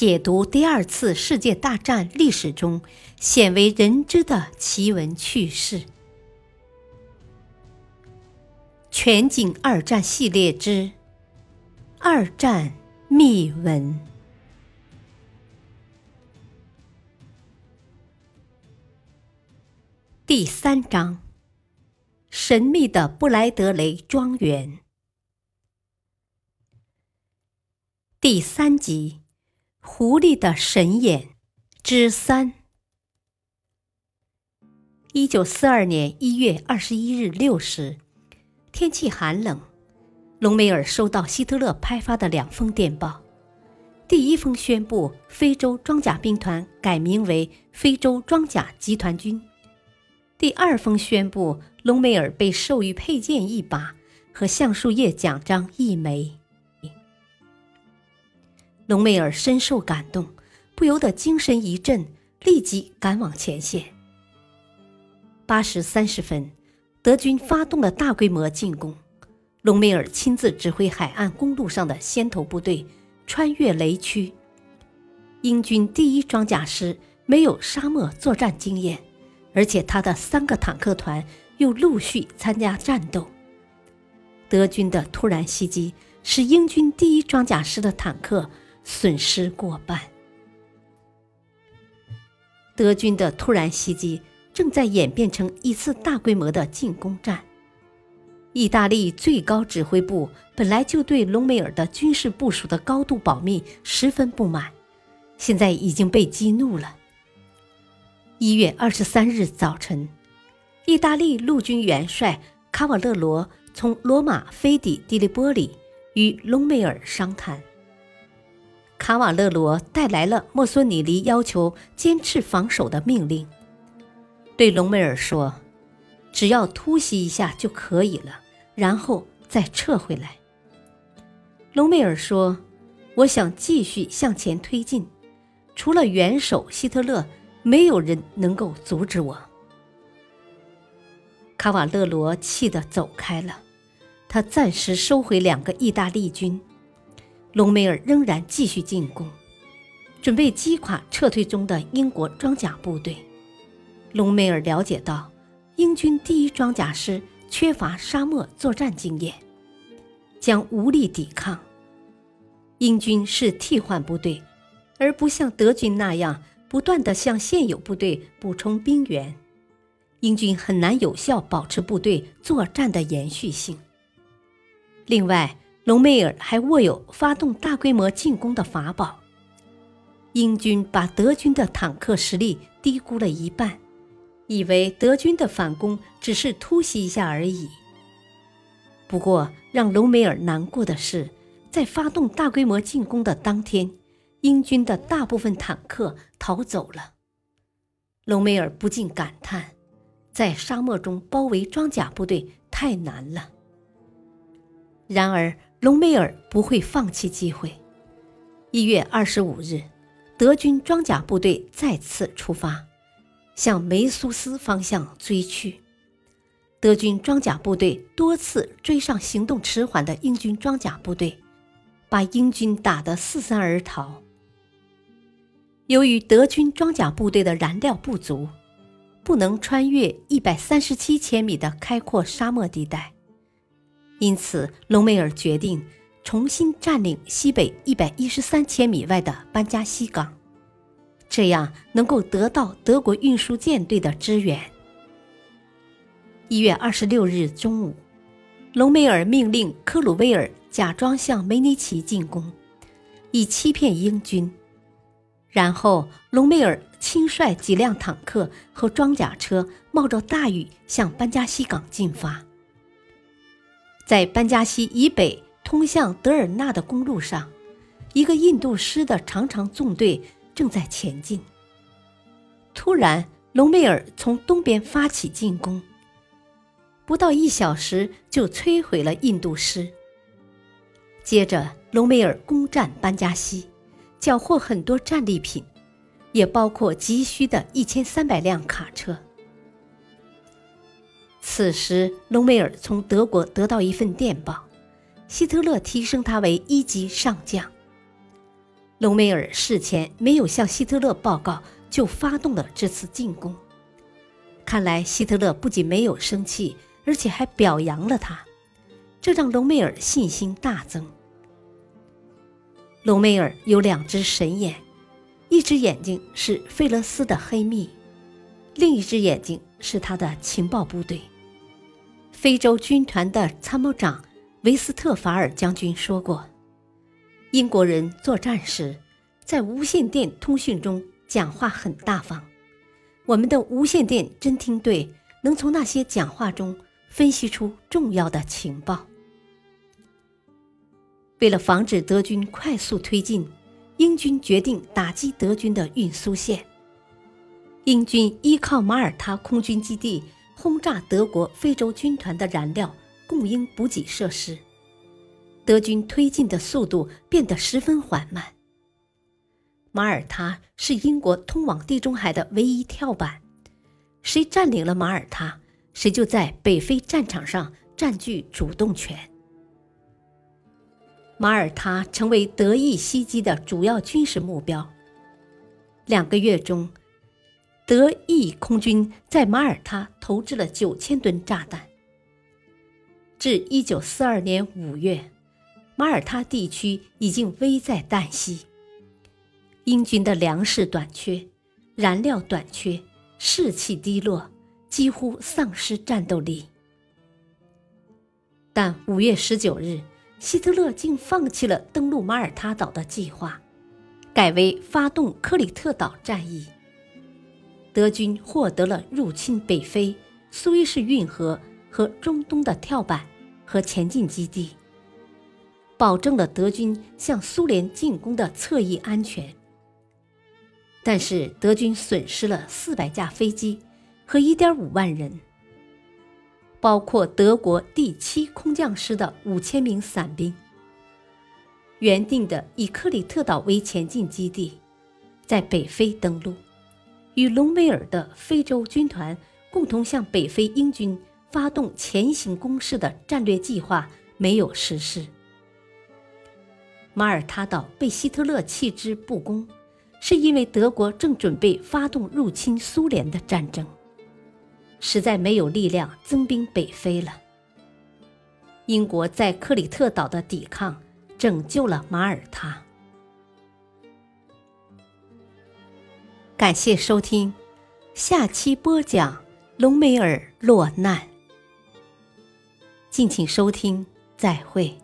解读第二次世界大战历史中鲜为人知的奇闻趣事。全景二战系列之《二战秘闻》第三章：神秘的布莱德雷庄园。第三集。狐狸的神眼之三。一九四二年一月二十一日六时，天气寒冷，隆美尔收到希特勒派发的两封电报。第一封宣布非洲装甲兵团改名为非洲装甲集团军。第二封宣布隆美尔被授予佩剑一把和橡树叶奖章一枚。隆美尔深受感动，不由得精神一振，立即赶往前线。八时三十分，德军发动了大规模进攻，隆美尔亲自指挥海岸公路上的先头部队穿越雷区。英军第一装甲师没有沙漠作战经验，而且他的三个坦克团又陆续参加战斗。德军的突然袭击使英军第一装甲师的坦克。损失过半。德军的突然袭击正在演变成一次大规模的进攻战。意大利最高指挥部本来就对隆美尔的军事部署的高度保密十分不满，现在已经被激怒了。一月二十三日早晨，意大利陆军元帅卡瓦勒罗从罗马飞抵迪利波里，与隆美尔商谈。卡瓦勒罗带来了墨索里尼要求坚持防守的命令，对隆美尔说：“只要突袭一下就可以了，然后再撤回来。”隆美尔说：“我想继续向前推进，除了元首希特勒，没有人能够阻止我。”卡瓦勒罗气得走开了，他暂时收回两个意大利军。隆美尔仍然继续进攻，准备击垮撤退中的英国装甲部队。隆美尔了解到，英军第一装甲师缺乏沙漠作战经验，将无力抵抗。英军是替换部队，而不像德军那样不断地向现有部队补充兵员，英军很难有效保持部队作战的延续性。另外，隆美尔还握有发动大规模进攻的法宝。英军把德军的坦克实力低估了一半，以为德军的反攻只是突袭一下而已。不过，让隆美尔难过的是，在发动大规模进攻的当天，英军的大部分坦克逃走了。隆美尔不禁感叹：在沙漠中包围装甲部队太难了。然而，隆美尔不会放弃机会。一月二十五日，德军装甲部队再次出发，向梅苏斯方向追去。德军装甲部队多次追上行动迟缓的英军装甲部队，把英军打得四散而逃。由于德军装甲部队的燃料不足，不能穿越一百三十七千米的开阔沙漠地带。因此，隆美尔决定重新占领西北一百一十三千米外的班加西港，这样能够得到德国运输舰队的支援。一月二十六日中午，隆美尔命令克鲁威尔假装向梅尼奇进攻，以欺骗英军。然后，隆美尔亲率几辆坦克和装甲车，冒着大雨向班加西港进发。在班加西以北通向德尔纳的公路上，一个印度师的长长纵队正在前进。突然，隆美尔从东边发起进攻，不到一小时就摧毁了印度师。接着，隆美尔攻占班加西，缴获很多战利品，也包括急需的一千三百辆卡车。此时，隆美尔从德国得到一份电报，希特勒提升他为一级上将。隆美尔事前没有向希特勒报告，就发动了这次进攻。看来希特勒不仅没有生气，而且还表扬了他，这让隆美尔信心大增。隆美尔有两只神眼，一只眼睛是费勒斯的黑蜜，另一只眼睛是他的情报部队。非洲军团的参谋长维斯特法尔将军说过。英国人作战时，在无线电通讯中讲话很大方。我们的无线电侦听队能从那些讲话中分析出重要的情报。为了防止德军快速推进，英军决定打击德军的运输线。英军依靠马耳他空军基地轰炸德国非洲军团的燃料供应补给设施。德军推进的速度变得十分缓慢。马耳他是英国通往地中海的唯一跳板，谁占领了马耳他，谁就在北非战场上占据主动权。马耳他成为德意袭击的主要军事目标。两个月中，德意空军在马耳他投掷了九千吨炸弹。至一九四二年五月。马耳他地区已经危在旦夕，英军的粮食短缺、燃料短缺、士气低落，几乎丧失战斗力。但五月十九日，希特勒竟放弃了登陆马耳他岛的计划，改为发动克里特岛战役。德军获得了入侵北非、苏伊士运河和中东的跳板和前进基地。保证了德军向苏联进攻的侧翼安全，但是德军损失了四百架飞机和一点五万人，包括德国第七空降师的五千名伞兵。原定的以克里特岛为前进基地，在北非登陆，与隆美尔的非洲军团共同向北非英军发动前行攻势的战略计划没有实施。马耳他岛被希特勒弃之不恭，是因为德国正准备发动入侵苏联的战争，实在没有力量增兵北非了。英国在克里特岛的抵抗拯救了马耳他。感谢收听，下期播讲隆美尔落难。敬请收听，再会。